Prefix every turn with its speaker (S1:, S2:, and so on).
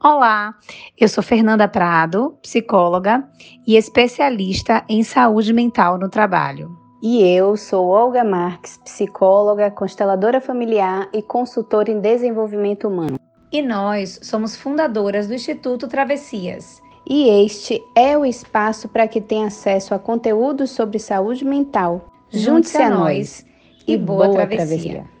S1: Olá, eu sou Fernanda Prado, psicóloga e especialista em saúde mental no trabalho.
S2: E eu sou Olga Marques, psicóloga, consteladora familiar e consultora em desenvolvimento humano.
S1: E nós somos fundadoras do Instituto Travessias.
S2: E este é o espaço para que tenha acesso a conteúdos sobre saúde mental. Junte-se a nós e boa, boa travessia. travessia.